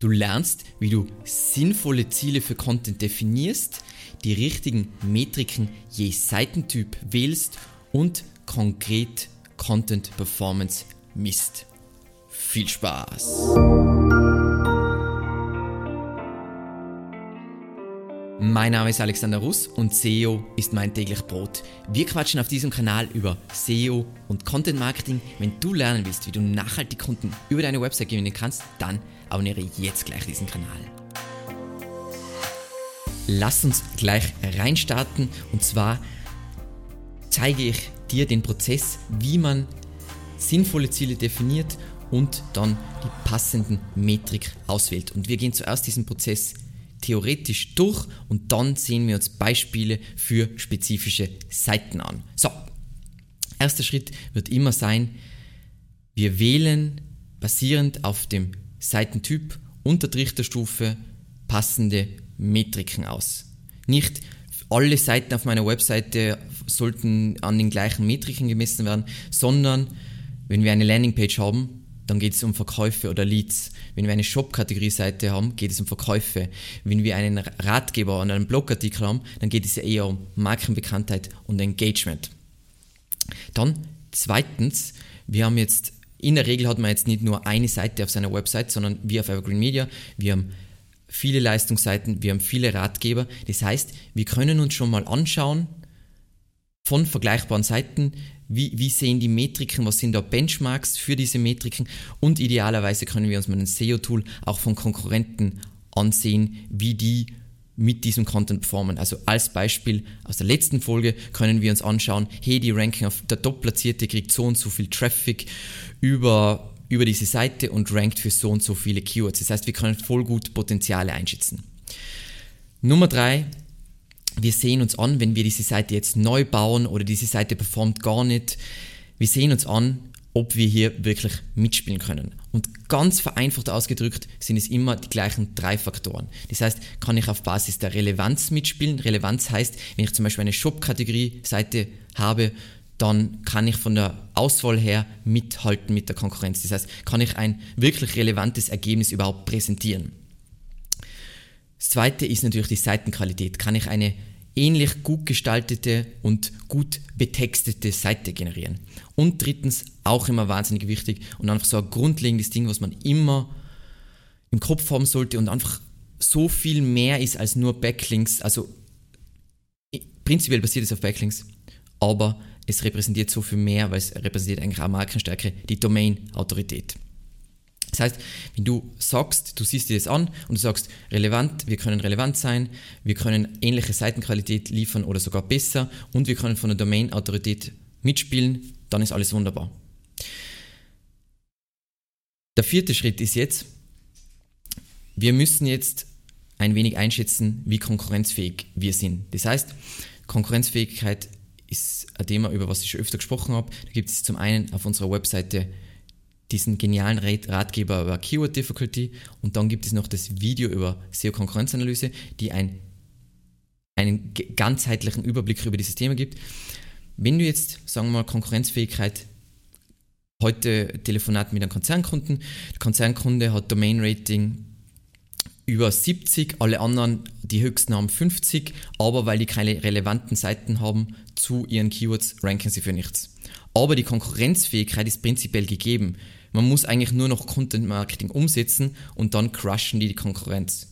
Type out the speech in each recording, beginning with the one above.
Du lernst, wie du sinnvolle Ziele für Content definierst, die richtigen Metriken je Seitentyp wählst und konkret Content Performance misst. Viel Spaß! Mein Name ist Alexander Russ und SEO ist mein täglich Brot. Wir quatschen auf diesem Kanal über SEO und Content Marketing. Wenn du lernen willst, wie du nachhaltig Kunden über deine Website gewinnen kannst, dann abonniere jetzt gleich diesen Kanal. Lass uns gleich reinstarten und zwar zeige ich dir den Prozess, wie man sinnvolle Ziele definiert und dann die passenden Metrik auswählt. Und wir gehen zuerst diesen Prozess theoretisch durch und dann sehen wir uns Beispiele für spezifische Seiten an. So, erster Schritt wird immer sein, wir wählen basierend auf dem Seitentyp und der Trichterstufe passende Metriken aus. Nicht alle Seiten auf meiner Webseite sollten an den gleichen Metriken gemessen werden, sondern wenn wir eine Landingpage haben, dann geht es um Verkäufe oder Leads. Wenn wir eine Shop-Kategorie-Seite haben, geht es um Verkäufe. Wenn wir einen Ratgeber und einen Blogartikel haben, dann geht es eher um Markenbekanntheit und Engagement. Dann zweitens, wir haben jetzt, in der Regel hat man jetzt nicht nur eine Seite auf seiner Website, sondern wir auf Evergreen Media, wir haben viele Leistungsseiten, wir haben viele Ratgeber. Das heißt, wir können uns schon mal anschauen von vergleichbaren Seiten, wie, wie sehen die Metriken, was sind da Benchmarks für diese Metriken und idealerweise können wir uns mit einem SEO-Tool auch von Konkurrenten ansehen, wie die mit diesem Content performen. Also als Beispiel aus der letzten Folge können wir uns anschauen, hey, die Ranking auf der Top-Platzierte kriegt so und so viel Traffic über, über diese Seite und rankt für so und so viele Keywords. Das heißt, wir können voll gut Potenziale einschätzen. Nummer drei, wir sehen uns an, wenn wir diese Seite jetzt neu bauen oder diese Seite performt gar nicht, wir sehen uns an, ob wir hier wirklich mitspielen können. Und ganz vereinfacht ausgedrückt sind es immer die gleichen drei Faktoren. Das heißt, kann ich auf Basis der Relevanz mitspielen. Relevanz heißt, wenn ich zum Beispiel eine Shop-Kategorie-Seite habe, dann kann ich von der Auswahl her mithalten mit der Konkurrenz. Das heißt, kann ich ein wirklich relevantes Ergebnis überhaupt präsentieren. Das zweite ist natürlich die Seitenqualität. Kann ich eine ähnlich gut gestaltete und gut betextete Seite generieren? Und drittens, auch immer wahnsinnig wichtig und einfach so ein grundlegendes Ding, was man immer im Kopf haben sollte und einfach so viel mehr ist als nur Backlinks. Also prinzipiell basiert es auf Backlinks, aber es repräsentiert so viel mehr, weil es repräsentiert eigentlich auch Markenstärke, die Domain-Autorität. Das heißt, wenn du sagst, du siehst dir das an und du sagst, relevant, wir können relevant sein, wir können ähnliche Seitenqualität liefern oder sogar besser und wir können von der Domain-Autorität mitspielen, dann ist alles wunderbar. Der vierte Schritt ist jetzt, wir müssen jetzt ein wenig einschätzen, wie konkurrenzfähig wir sind. Das heißt, Konkurrenzfähigkeit ist ein Thema, über was ich schon öfter gesprochen habe. Da gibt es zum einen auf unserer Webseite diesen genialen Ratgeber über Keyword Difficulty und dann gibt es noch das Video über SEO-Konkurrenzanalyse, die ein, einen ganzheitlichen Überblick über dieses Thema gibt. Wenn du jetzt, sagen wir mal, Konkurrenzfähigkeit, heute Telefonat mit einem Konzernkunden, der Konzernkunde hat Domain-Rating über 70, alle anderen, die höchsten haben 50, aber weil die keine relevanten Seiten haben zu ihren Keywords, ranken sie für nichts. Aber die Konkurrenzfähigkeit ist prinzipiell gegeben. Man muss eigentlich nur noch Content Marketing umsetzen und dann crushen die die Konkurrenz.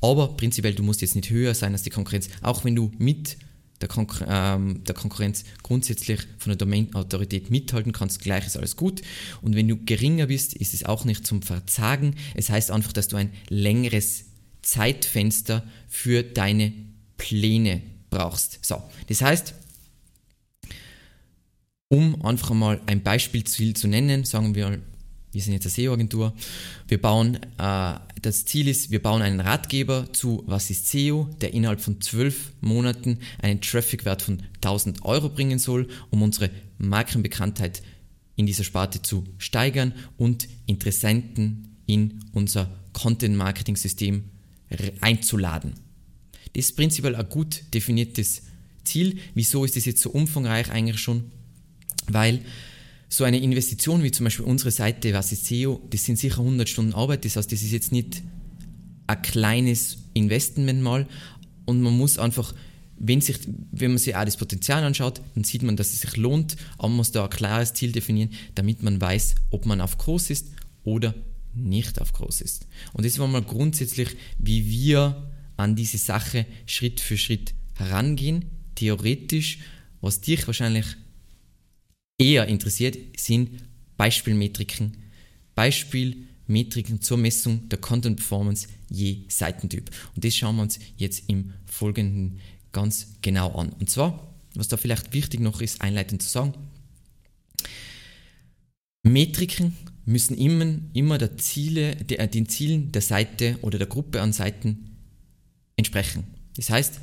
Aber prinzipiell, du musst jetzt nicht höher sein als die Konkurrenz, auch wenn du mit der, Konkur ähm, der Konkurrenz grundsätzlich von der Domain-Autorität mithalten kannst, gleich ist alles gut. Und wenn du geringer bist, ist es auch nicht zum Verzagen. Es heißt einfach, dass du ein längeres Zeitfenster für deine Pläne brauchst. So, das heißt, um einfach mal ein Beispielziel zu nennen, sagen wir, wir sind jetzt eine SEO-Agentur, wir bauen, äh, das Ziel ist, wir bauen einen Ratgeber zu Was ist SEO, der innerhalb von zwölf Monaten einen Traffic-Wert von 1000 Euro bringen soll, um unsere Markenbekanntheit in dieser Sparte zu steigern und Interessenten in unser Content-Marketing-System einzuladen. Das ist prinzipiell ein gut definiertes Ziel. Wieso ist das jetzt so umfangreich eigentlich schon? Weil so eine Investition wie zum Beispiel unsere Seite, was ist SEO, das sind sicher 100 Stunden Arbeit. Das heißt, das ist jetzt nicht ein kleines Investment mal und man muss einfach, wenn, sich, wenn man sich auch das Potenzial anschaut, dann sieht man, dass es sich lohnt, aber man muss da ein klares Ziel definieren, damit man weiß, ob man auf groß ist oder nicht auf groß ist. Und das war mal grundsätzlich, wie wir an diese Sache Schritt für Schritt herangehen. Theoretisch, was dich wahrscheinlich eher interessiert, sind Beispielmetriken. Beispielmetriken zur Messung der Content Performance je Seitentyp. Und das schauen wir uns jetzt im Folgenden ganz genau an. Und zwar, was da vielleicht wichtig noch ist, einleitend zu sagen, Metriken müssen immer, immer der Ziele, der, äh, den Zielen der Seite oder der Gruppe an Seiten entsprechen. Das heißt,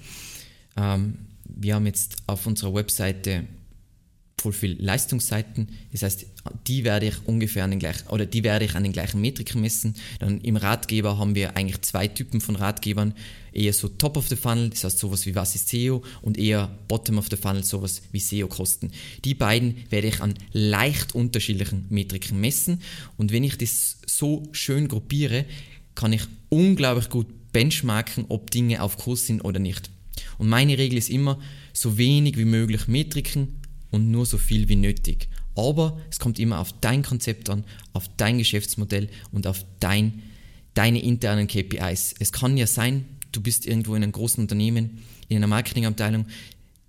ähm, wir haben jetzt auf unserer Webseite voll Leistungsseiten. Das heißt, die werde ich ungefähr an den gleichen, oder die werde ich an den gleichen Metriken messen. Dann im Ratgeber haben wir eigentlich zwei Typen von Ratgebern. Eher so Top of the Funnel, das heißt sowas wie was ist SEO und eher Bottom of the Funnel, sowas wie SEO-Kosten. Die beiden werde ich an leicht unterschiedlichen Metriken messen und wenn ich das so schön gruppiere, kann ich unglaublich gut benchmarken, ob Dinge auf Kurs sind oder nicht. Und meine Regel ist immer, so wenig wie möglich Metriken und nur so viel wie nötig. Aber es kommt immer auf dein Konzept an, auf dein Geschäftsmodell und auf dein, deine internen KPIs. Es kann ja sein, du bist irgendwo in einem großen Unternehmen, in einer Marketingabteilung,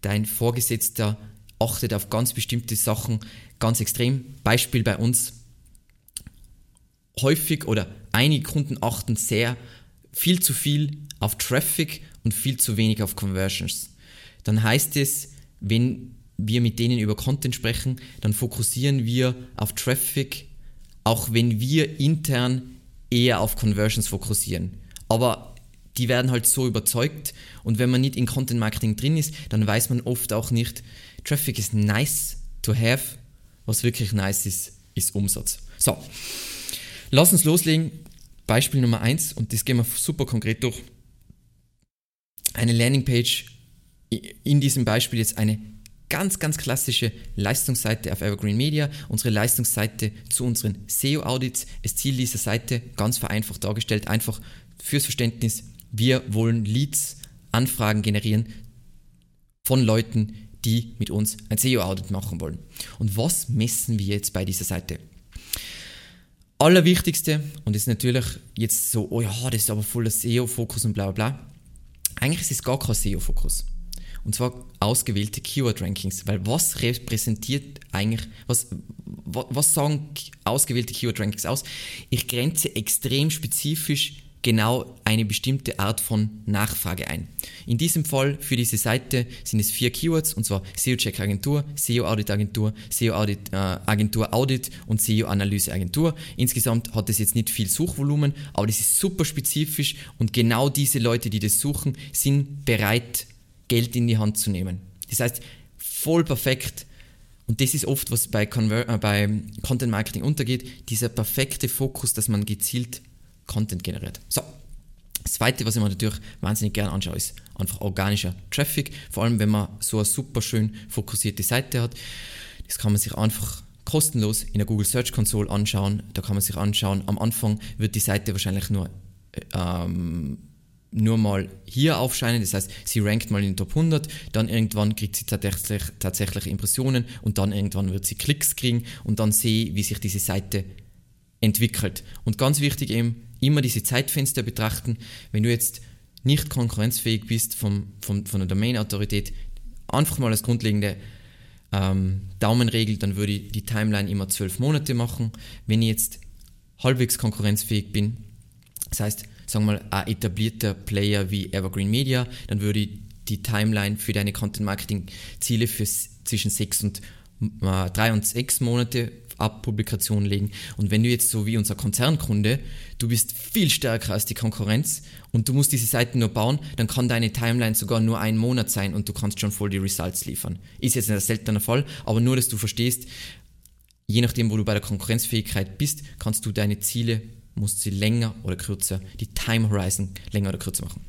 dein Vorgesetzter achtet auf ganz bestimmte Sachen ganz extrem. Beispiel bei uns. Häufig oder einige Kunden achten sehr viel zu viel auf Traffic und viel zu wenig auf Conversions. Dann heißt es, wenn wir mit denen über Content sprechen, dann fokussieren wir auf Traffic, auch wenn wir intern eher auf Conversions fokussieren. Aber die werden halt so überzeugt und wenn man nicht in Content Marketing drin ist, dann weiß man oft auch nicht, Traffic ist nice to have, was wirklich nice ist, ist Umsatz. So, lass uns loslegen. Beispiel Nummer 1 und das gehen wir super konkret durch. Eine Landingpage, in diesem Beispiel jetzt eine ganz, ganz klassische Leistungsseite auf Evergreen Media, unsere Leistungsseite zu unseren SEO-Audits. Das Ziel dieser Seite, ganz vereinfacht dargestellt, einfach fürs Verständnis, wir wollen Leads, Anfragen generieren von Leuten, die mit uns ein SEO-Audit machen wollen. Und was messen wir jetzt bei dieser Seite? Allerwichtigste, und ist natürlich jetzt so, oh ja, das ist aber voller SEO-Fokus und bla bla bla. Eigentlich ist es gar kein SEO-Fokus. Und zwar ausgewählte Keyword-Rankings. Weil was repräsentiert eigentlich, was, was sagen ausgewählte Keyword-Rankings aus? Ich grenze extrem spezifisch genau eine bestimmte Art von Nachfrage ein. In diesem Fall für diese Seite sind es vier Keywords und zwar SEO-Check Agentur, SEO-Audit Agentur, SEO-Audit äh, Agentur Audit und SEO-Analyse Agentur. Insgesamt hat es jetzt nicht viel Suchvolumen, aber das ist super spezifisch und genau diese Leute, die das suchen, sind bereit, Geld in die Hand zu nehmen. Das heißt, voll perfekt. Und das ist oft, was bei, Conver äh, bei Content Marketing untergeht, dieser perfekte Fokus, dass man gezielt Content generiert. So, das zweite, was ich mir natürlich wahnsinnig gerne anschaue, ist einfach organischer Traffic. Vor allem, wenn man so eine super schön fokussierte Seite hat. Das kann man sich einfach kostenlos in der Google Search Console anschauen. Da kann man sich anschauen, am Anfang wird die Seite wahrscheinlich nur äh, ähm, nur mal hier aufscheinen, das heißt, sie rankt mal in den Top 100, dann irgendwann kriegt sie tatsächlich, tatsächlich Impressionen und dann irgendwann wird sie Klicks kriegen und dann sehe, wie sich diese Seite entwickelt. Und ganz wichtig eben, immer diese Zeitfenster betrachten. Wenn du jetzt nicht konkurrenzfähig bist vom, vom, von der Domain-Autorität, einfach mal als grundlegende ähm, Daumenregel, dann würde ich die Timeline immer zwölf Monate machen. Wenn ich jetzt halbwegs konkurrenzfähig bin, das heißt, sagen wir mal, ein etablierter Player wie Evergreen Media, dann würde ich die Timeline für deine Content-Marketing-Ziele für zwischen 6 und äh, 3 und 6 Monate ab Publikation legen. Und wenn du jetzt so wie unser Konzernkunde, du bist viel stärker als die Konkurrenz und du musst diese Seiten nur bauen, dann kann deine Timeline sogar nur ein Monat sein und du kannst schon voll die Results liefern. Ist jetzt ein seltener Fall, aber nur, dass du verstehst, je nachdem, wo du bei der Konkurrenzfähigkeit bist, kannst du deine Ziele musst sie länger oder kürzer, die Time Horizon länger oder kürzer machen.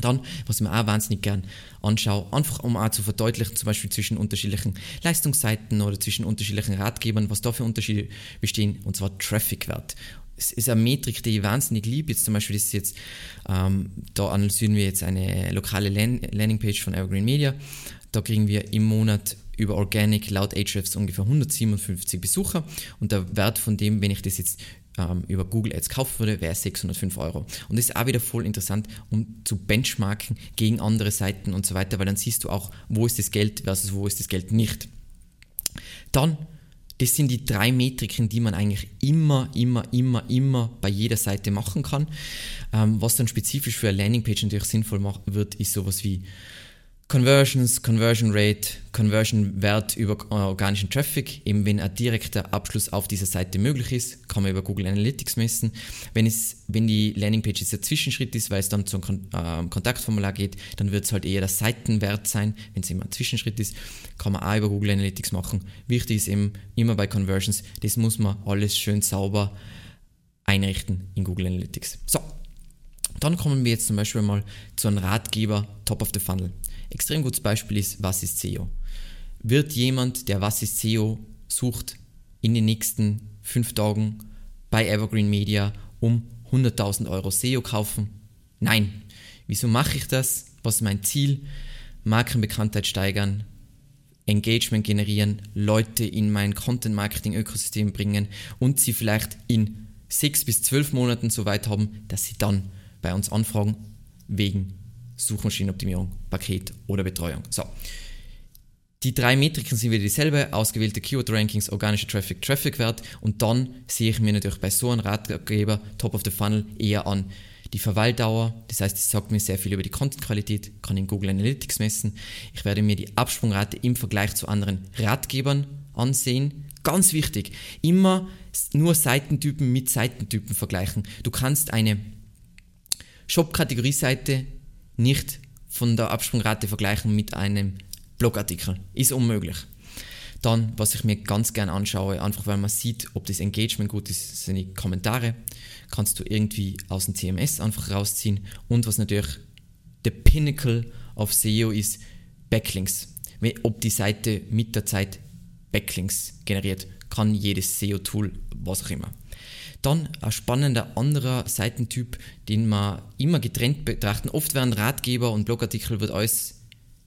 Dann, was ich mir auch wahnsinnig gern anschaue, einfach um auch zu verdeutlichen, zum Beispiel zwischen unterschiedlichen Leistungsseiten oder zwischen unterschiedlichen Ratgebern, was da für Unterschiede bestehen, und zwar Traffic-Wert. Es ist eine Metrik, die ich wahnsinnig liebe. Jetzt zum Beispiel ist jetzt, ähm, da analysieren wir jetzt eine lokale Landingpage von Evergreen Media. Da kriegen wir im Monat über Organic laut Ahrefs ungefähr 157 Besucher und der Wert von dem, wenn ich das jetzt ähm, über Google Ads kaufen würde, wäre 605 Euro. Und das ist auch wieder voll interessant, um zu benchmarken gegen andere Seiten und so weiter, weil dann siehst du auch, wo ist das Geld versus wo ist das Geld nicht. Dann, das sind die drei Metriken, die man eigentlich immer, immer, immer, immer bei jeder Seite machen kann. Ähm, was dann spezifisch für eine Landingpage natürlich sinnvoll wird, ist sowas wie Conversions, Conversion Rate, Conversion Wert über organischen Traffic. Eben wenn ein direkter Abschluss auf dieser Seite möglich ist, kann man über Google Analytics messen. Wenn, es, wenn die Landingpage jetzt ein Zwischenschritt ist, weil es dann zum Kon äh, Kontaktformular geht, dann wird es halt eher der Seitenwert sein. Wenn es immer ein Zwischenschritt ist, kann man auch über Google Analytics machen. Wichtig ist eben immer bei Conversions, das muss man alles schön sauber einrichten in Google Analytics. So, dann kommen wir jetzt zum Beispiel mal zu einem Ratgeber Top of the Funnel. Extrem gutes Beispiel ist, was ist SEO? Wird jemand, der was ist SEO sucht, in den nächsten fünf Tagen bei Evergreen Media um 100.000 Euro SEO kaufen? Nein. Wieso mache ich das? Was ist mein Ziel? Markenbekanntheit steigern, Engagement generieren, Leute in mein Content-Marketing-Ökosystem bringen und sie vielleicht in sechs bis zwölf Monaten so weit haben, dass sie dann bei uns anfragen wegen Suchmaschinenoptimierung, Paket oder Betreuung. So. Die drei Metriken sind wieder dieselbe, ausgewählte Keyword-Rankings, organischer Traffic, Traffic-Wert und dann sehe ich mir natürlich bei so einem Ratgeber Top of the Funnel eher an die Verweildauer, das heißt, es sagt mir sehr viel über die Content-Qualität, kann in Google Analytics messen. Ich werde mir die Absprungrate im Vergleich zu anderen Ratgebern ansehen. Ganz wichtig, immer nur Seitentypen mit Seitentypen vergleichen. Du kannst eine Shop-Kategorie-Seite nicht von der Absprungrate vergleichen mit einem Blogartikel. Ist unmöglich. Dann, was ich mir ganz gern anschaue, einfach weil man sieht, ob das Engagement gut ist, sind die Kommentare. Kannst du irgendwie aus dem CMS einfach rausziehen. Und was natürlich der Pinnacle of SEO ist, Backlinks. Ob die Seite mit der Zeit Backlinks generiert, kann jedes SEO-Tool, was auch immer. Dann ein spannender anderer Seitentyp, den man immer getrennt betrachten. Oft werden Ratgeber und Blogartikel wird alles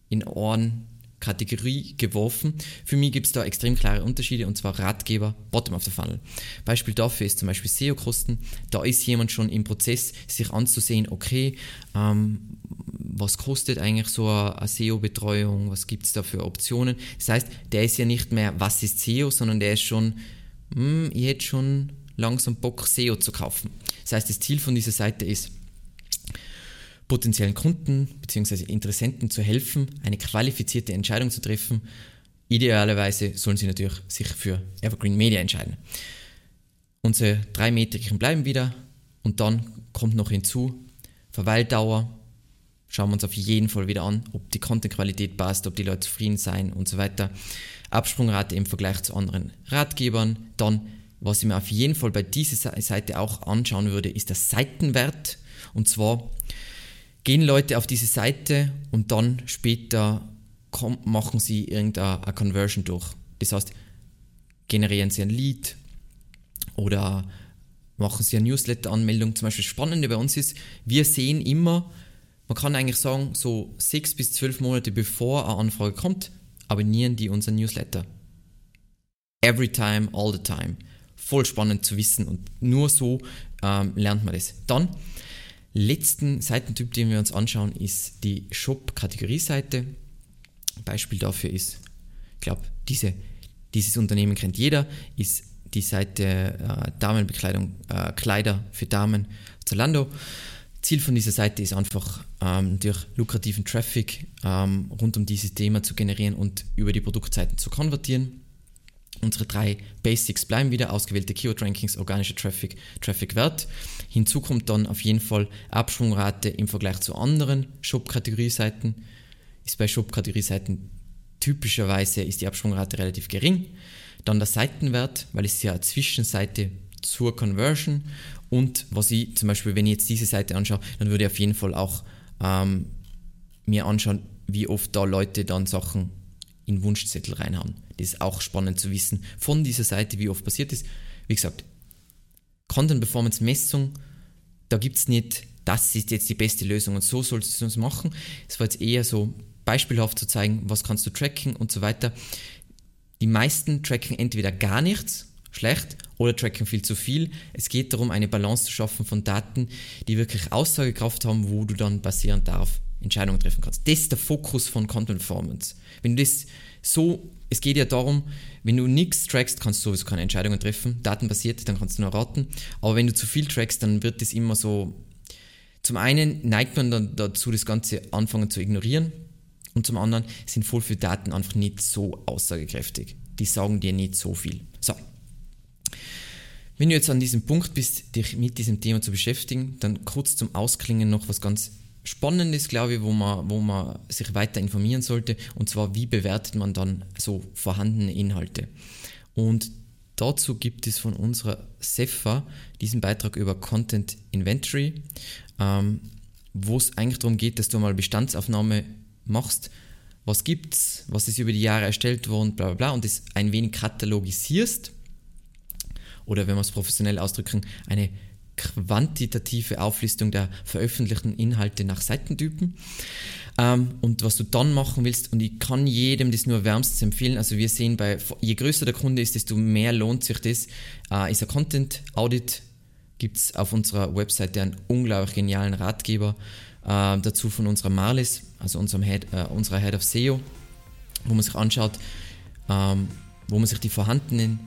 in Ohren Kategorie geworfen. Für mich gibt es da extrem klare Unterschiede und zwar Ratgeber, Bottom of the Funnel. Beispiel dafür ist zum Beispiel SEO-Kosten. Da ist jemand schon im Prozess, sich anzusehen, okay, ähm, was kostet eigentlich so eine SEO-Betreuung, was gibt es da für Optionen. Das heißt, der ist ja nicht mehr, was ist SEO, sondern der ist schon, hm, ich hätte schon langsam Bock, SEO zu kaufen. Das heißt, das Ziel von dieser Seite ist, potenziellen Kunden bzw. Interessenten zu helfen, eine qualifizierte Entscheidung zu treffen. Idealerweise sollen sie natürlich sich für Evergreen Media entscheiden. Unsere drei Metriken bleiben wieder und dann kommt noch hinzu Verweildauer. Schauen wir uns auf jeden Fall wieder an, ob die Contentqualität passt, ob die Leute zufrieden sein und so weiter. Absprungrate im Vergleich zu anderen Ratgebern. Dann was ich mir auf jeden Fall bei dieser Seite auch anschauen würde, ist der Seitenwert. Und zwar gehen Leute auf diese Seite und dann später machen sie irgendeine Conversion durch. Das heißt, generieren sie ein Lead oder machen sie eine Newsletter-Anmeldung. Zum Beispiel das Spannende bei uns ist, wir sehen immer, man kann eigentlich sagen, so sechs bis zwölf Monate bevor eine Anfrage kommt, abonnieren die unseren Newsletter. Every time, all the time voll spannend zu wissen und nur so ähm, lernt man das. Dann, letzten Seitentyp, den wir uns anschauen, ist die Shop-Kategorie-Seite. Beispiel dafür ist, ich glaube, diese, dieses Unternehmen kennt jeder, ist die Seite äh, Damenbekleidung, äh, Kleider für Damen Zalando. Ziel von dieser Seite ist einfach, ähm, durch lukrativen Traffic ähm, rund um dieses Thema zu generieren und über die Produktseiten zu konvertieren. Unsere drei Basics bleiben wieder, ausgewählte Keyword-Rankings, organischer Traffic, Traffic-Wert. Hinzu kommt dann auf jeden Fall Abschwungrate im Vergleich zu anderen Shop-Kategorie-Seiten. Ist bei Shop-Kategorie-Seiten typischerweise ist die Abschwungrate relativ gering. Dann der Seitenwert, weil es ja eine Zwischenseite zur Conversion und was ich zum Beispiel, wenn ich jetzt diese Seite anschaue, dann würde ich auf jeden Fall auch ähm, mir anschauen, wie oft da Leute dann Sachen in Wunschzettel reinhauen. Das ist auch spannend zu wissen von dieser Seite, wie oft passiert ist. Wie gesagt, Content Performance Messung, da gibt es nicht, das ist jetzt die beste Lösung und so sollst du es machen. Es war jetzt eher so beispielhaft zu zeigen, was kannst du tracken und so weiter. Die meisten tracken entweder gar nichts, schlecht, oder tracken viel zu viel. Es geht darum, eine Balance zu schaffen von Daten, die wirklich Aussagekraft haben, wo du dann basierend darauf Entscheidungen treffen kannst. Das ist der Fokus von Content Performance. Wenn du das so, es geht ja darum, wenn du nichts trackst, kannst du sowieso keine Entscheidungen treffen. Datenbasiert, dann kannst du nur raten. Aber wenn du zu viel trackst, dann wird das immer so. Zum einen neigt man dann dazu, das Ganze anfangen zu ignorieren. Und zum anderen sind voll viele Daten einfach nicht so aussagekräftig. Die sagen dir nicht so viel. So. Wenn du jetzt an diesem Punkt bist, dich mit diesem Thema zu beschäftigen, dann kurz zum Ausklingen noch was ganz Spannendes, glaube ich, wo man, wo man sich weiter informieren sollte. Und zwar, wie bewertet man dann so vorhandene Inhalte? Und dazu gibt es von unserer CEFA diesen Beitrag über Content Inventory, ähm, wo es eigentlich darum geht, dass du mal Bestandsaufnahme machst. Was gibt's? Was ist über die Jahre erstellt worden? Bla bla bla. Und das ein wenig katalogisierst. Oder wenn wir es professionell ausdrücken, eine quantitative Auflistung der veröffentlichten Inhalte nach Seitentypen. Ähm, und was du dann machen willst, und ich kann jedem das nur wärmstens empfehlen, also wir sehen bei, je größer der Kunde ist, desto mehr lohnt sich das, äh, ist ein Content Audit, gibt es auf unserer Webseite einen unglaublich genialen Ratgeber äh, dazu von unserer Marlis, also unserem Head, äh, unserer Head of SEO, wo man sich anschaut, ähm, wo man sich die vorhandenen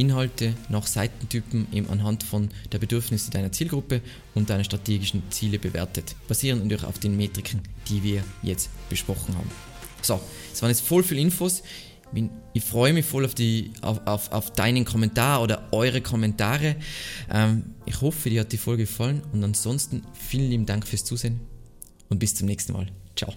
Inhalte nach Seitentypen eben anhand von der Bedürfnisse deiner Zielgruppe und deiner strategischen Ziele bewertet, basierend natürlich auf den Metriken, die wir jetzt besprochen haben. So, es waren jetzt voll viele Infos. Ich freue mich voll auf, die, auf, auf, auf deinen Kommentar oder eure Kommentare. Ähm, ich hoffe, dir hat die Folge gefallen und ansonsten vielen lieben Dank fürs Zusehen und bis zum nächsten Mal. Ciao.